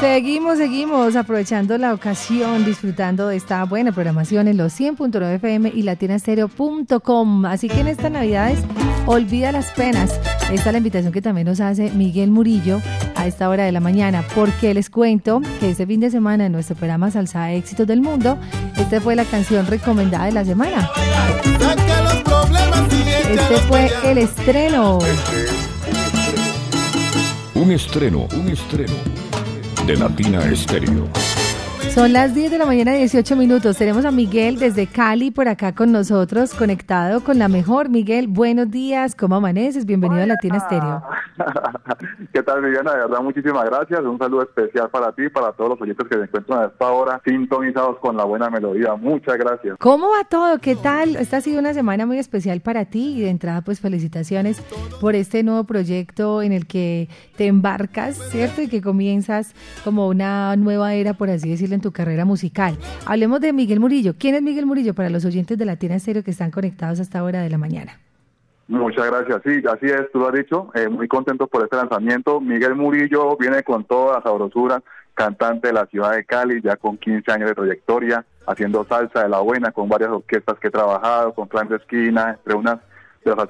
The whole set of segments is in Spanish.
Seguimos, seguimos aprovechando la ocasión, disfrutando de esta buena programación en los 100.9 FM y latinastereo.com. Así que en estas Navidades, olvida las penas. Esta es la invitación que también nos hace Miguel Murillo a esta hora de la mañana, porque les cuento que este fin de semana en nuestro programa Salsa Éxitos del Mundo, esta fue la canción recomendada de la semana. Este fue el estreno. Un estreno, un estreno de Latina Estéreo. Son las 10 de la mañana, 18 minutos. Tenemos a Miguel desde Cali por acá con nosotros, conectado con la mejor. Miguel, buenos días, ¿cómo amaneces? Bienvenido a Latina Estéreo. ¿Qué tal, Viviana? De verdad, muchísimas gracias. Un saludo especial para ti y para todos los oyentes que se encuentran a esta hora sintonizados con la buena melodía. Muchas gracias. ¿Cómo va todo? ¿Qué tal? Esta ha sido una semana muy especial para ti y de entrada, pues felicitaciones por este nuevo proyecto en el que te embarcas, ¿cierto? Y que comienzas como una nueva era, por así decirlo, en tu carrera musical. Hablemos de Miguel Murillo. ¿Quién es Miguel Murillo para los oyentes de Latina Estéreo que están conectados a esta hora de la mañana? Muchas gracias. Sí, así es, tú lo has dicho. Eh, muy contento por este lanzamiento. Miguel Murillo viene con toda la sabrosura, cantante de la ciudad de Cali, ya con 15 años de trayectoria, haciendo salsa de la buena con varias orquestas que he trabajado, con Clan de Esquina, entre unas de los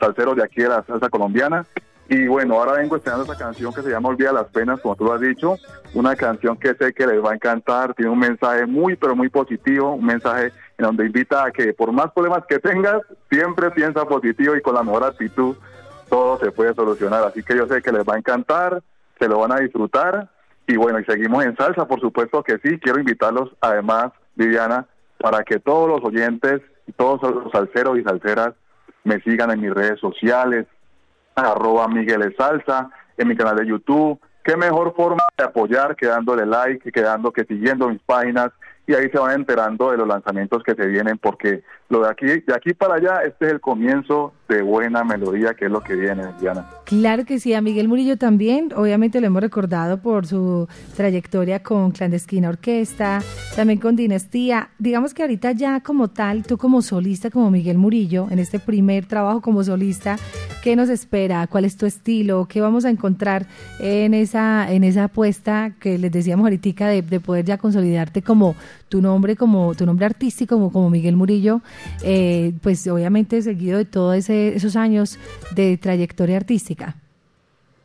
salseros de aquí de la salsa colombiana. Y bueno, ahora vengo estrenando esta canción que se llama Olvida las penas, como tú lo has dicho, una canción que sé que les va a encantar, tiene un mensaje muy, pero muy positivo, un mensaje en donde invita a que por más problemas que tengas, siempre piensa positivo y con la mejor actitud todo se puede solucionar. Así que yo sé que les va a encantar, se lo van a disfrutar. Y bueno, y seguimos en salsa, por supuesto que sí, quiero invitarlos además, Viviana, para que todos los oyentes todos los salseros y salseras me sigan en mis redes sociales, arroba Miguel Salsa, en mi canal de YouTube. Qué mejor forma de apoyar que dándole like, que dando, que siguiendo mis páginas y ahí se van enterando de los lanzamientos que se vienen porque lo de aquí, de aquí para allá, este es el comienzo de buena melodía, que es lo que viene, Diana. Claro que sí, a Miguel Murillo también, obviamente lo hemos recordado por su trayectoria con Clandestina Orquesta, también con Dinastía. Digamos que ahorita ya como tal, tú como solista, como Miguel Murillo, en este primer trabajo como solista, ¿qué nos espera? ¿Cuál es tu estilo? ¿Qué vamos a encontrar en esa, en esa apuesta que les decíamos ahorita de, de poder ya consolidarte como tu nombre, como tu nombre artístico, como, como Miguel Murillo? Eh, pues obviamente seguido de todos esos años de trayectoria artística.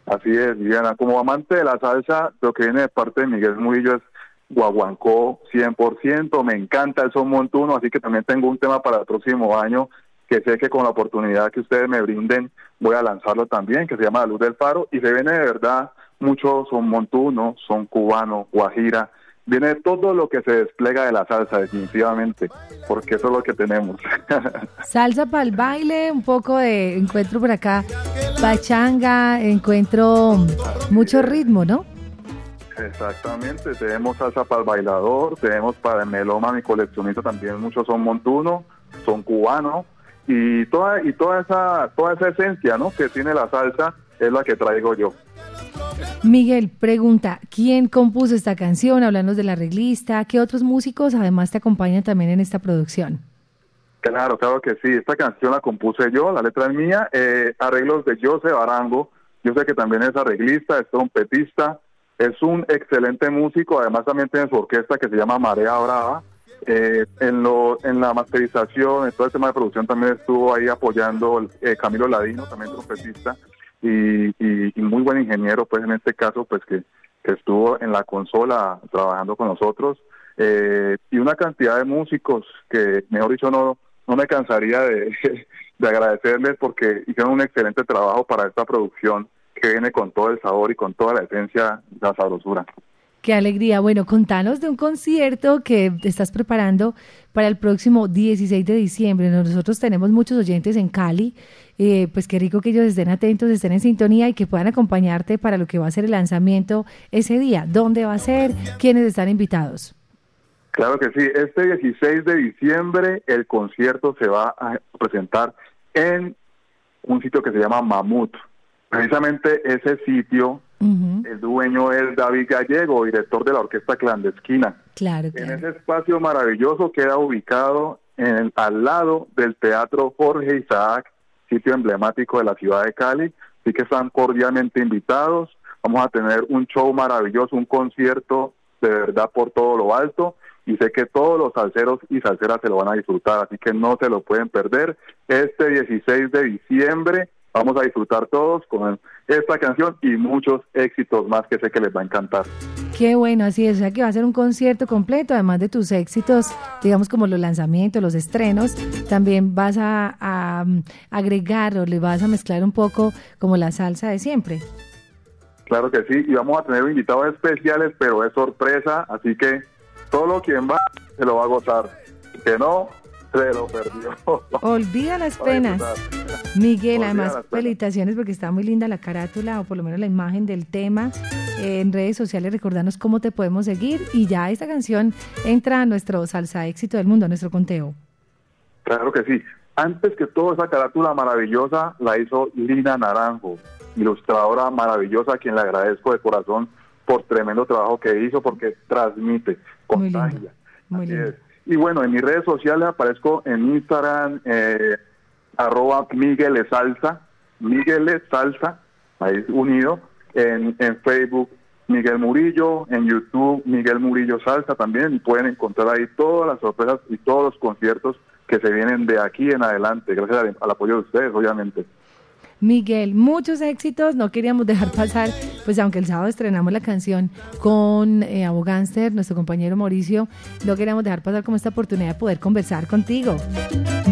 Así es, Diana. Como amante de la salsa, lo que viene de parte de Miguel Murillo es guaguancó 100%, me encanta el son montuno, así que también tengo un tema para el próximo año que sé que con la oportunidad que ustedes me brinden voy a lanzarlo también, que se llama La Luz del Faro, y se viene de verdad mucho son montuno, son cubano, guajira, viene todo lo que se despliega de la salsa, definitivamente, porque eso es lo que tenemos. Salsa para el baile, un poco de encuentro por acá, pachanga, encuentro mucho ritmo, ¿no? Exactamente, tenemos salsa para el bailador, tenemos para el meloma, mi coleccionista también, muchos son montunos, son cubanos, y toda, y toda esa, toda esa esencia, ¿no? que tiene la salsa es la que traigo yo. Miguel, pregunta, ¿quién compuso esta canción? Hablando de la arreglista, ¿qué otros músicos además te acompañan también en esta producción? Claro, claro que sí. Esta canción la compuse yo, la letra es mía, eh, arreglos de José Barango. Yo sé que también es arreglista, es trompetista, es un excelente músico, además también tiene su orquesta que se llama Marea Brava. Eh, en, lo, en la masterización, en todo el tema de producción también estuvo ahí apoyando eh, Camilo Ladino, también trompetista y, muy buen ingeniero, pues en este caso, pues que, estuvo en la consola trabajando con nosotros eh, y una cantidad de músicos que, mejor dicho, no, no me cansaría de, de agradecerles porque hicieron un excelente trabajo para esta producción que viene con todo el sabor y con toda la esencia, la sabrosura. Qué alegría. Bueno, contanos de un concierto que estás preparando para el próximo 16 de diciembre. Nosotros tenemos muchos oyentes en Cali, eh, pues qué rico que ellos estén atentos, estén en sintonía y que puedan acompañarte para lo que va a ser el lanzamiento ese día. ¿Dónde va a ser? ¿Quiénes están invitados? Claro que sí. Este 16 de diciembre el concierto se va a presentar en un sitio que se llama Mamut. Precisamente ese sitio el dueño es David Gallego, director de la Orquesta Clandestina. Claro, En ese espacio maravilloso queda ubicado en, al lado del Teatro Jorge Isaac, sitio emblemático de la ciudad de Cali. Así que están cordialmente invitados. Vamos a tener un show maravilloso, un concierto de verdad por todo lo alto y sé que todos los salseros y salseras se lo van a disfrutar, así que no se lo pueden perder. Este 16 de diciembre vamos a disfrutar todos con esta canción y muchos éxitos más que sé que les va a encantar. Qué bueno, así es, o sea que va a ser un concierto completo, además de tus éxitos, digamos como los lanzamientos, los estrenos, también vas a, a mm, agregar o le vas a mezclar un poco como la salsa de siempre. Claro que sí, y vamos a tener invitados especiales, pero es sorpresa, así que todo quien va se lo va a gozar. Que no, se lo perdió. Olvida las penas. Miguel, además, felicitaciones porque está muy linda la carátula o por lo menos la imagen del tema. En redes sociales, recordanos cómo te podemos seguir y ya esta canción entra a nuestro salsa éxito del mundo, a nuestro conteo. Claro que sí. Antes que todo, esa carátula maravillosa la hizo Lina Naranjo, ilustradora maravillosa, a quien le agradezco de corazón por tremendo trabajo que hizo, porque transmite, contagia. Muy lindo. Y bueno, en mis redes sociales aparezco en Instagram, eh, arroba Miguel Salsa, Miguel Salsa, ahí unido, en, en Facebook Miguel Murillo, en YouTube Miguel Murillo Salsa también, y pueden encontrar ahí todas las sorpresas y todos los conciertos que se vienen de aquí en adelante, gracias al apoyo de ustedes, obviamente. Miguel, muchos éxitos. No queríamos dejar pasar, pues aunque el sábado estrenamos la canción con eh, Abogánster, nuestro compañero Mauricio, no queríamos dejar pasar como esta oportunidad de poder conversar contigo.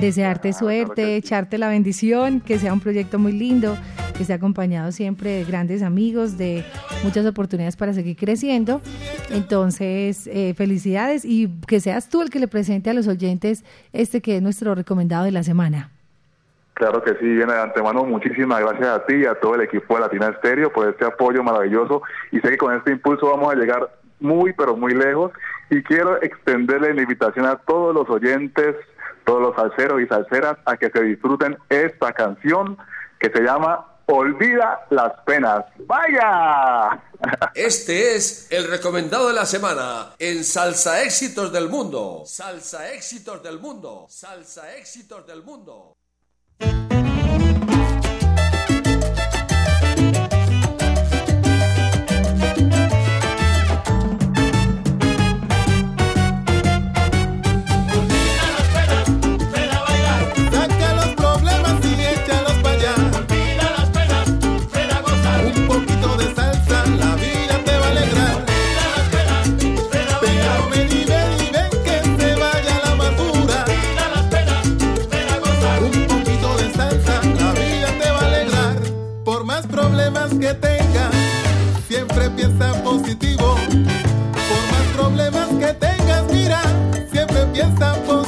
Desearte suerte, echarte la bendición, que sea un proyecto muy lindo, que sea acompañado siempre de grandes amigos, de muchas oportunidades para seguir creciendo. Entonces, eh, felicidades y que seas tú el que le presente a los oyentes este que es nuestro recomendado de la semana. Claro que sí, viene de antemano. Muchísimas gracias a ti y a todo el equipo de Latina Estéreo por este apoyo maravilloso. Y sé que con este impulso vamos a llegar muy, pero muy lejos. Y quiero extenderle la invitación a todos los oyentes, todos los salseros y salseras, a que se disfruten esta canción que se llama Olvida las penas. ¡Vaya! Este es el recomendado de la semana en Salsa Éxitos del Mundo. Salsa Éxitos del Mundo. Salsa Éxitos del Mundo. está por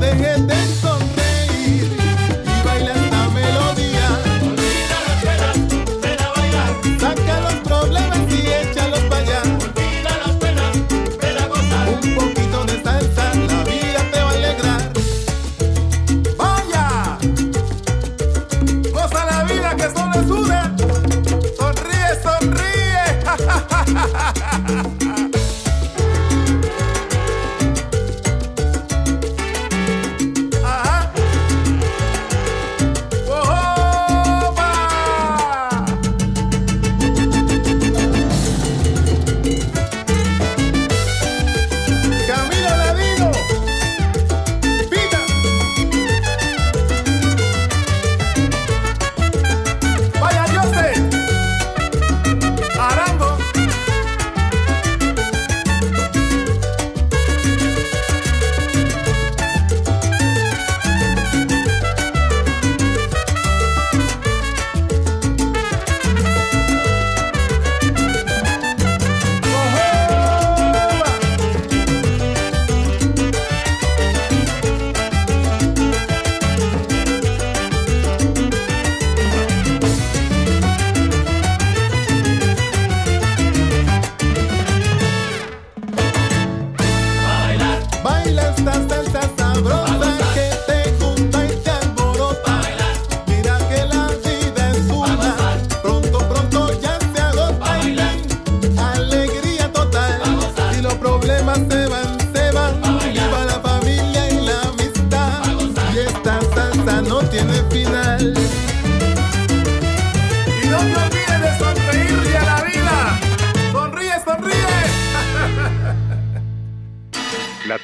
Dejé de sonreír y baila esta melodía. Volvita las penas, pela bailar. Saca los problemas y échalos para allá. Volvita las penas, pela goza. Un poquito de salsa, la vida te va a alegrar. ¡Vaya! Gosa la vida que es solo.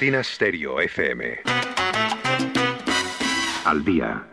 Latina Stereo FM. Al día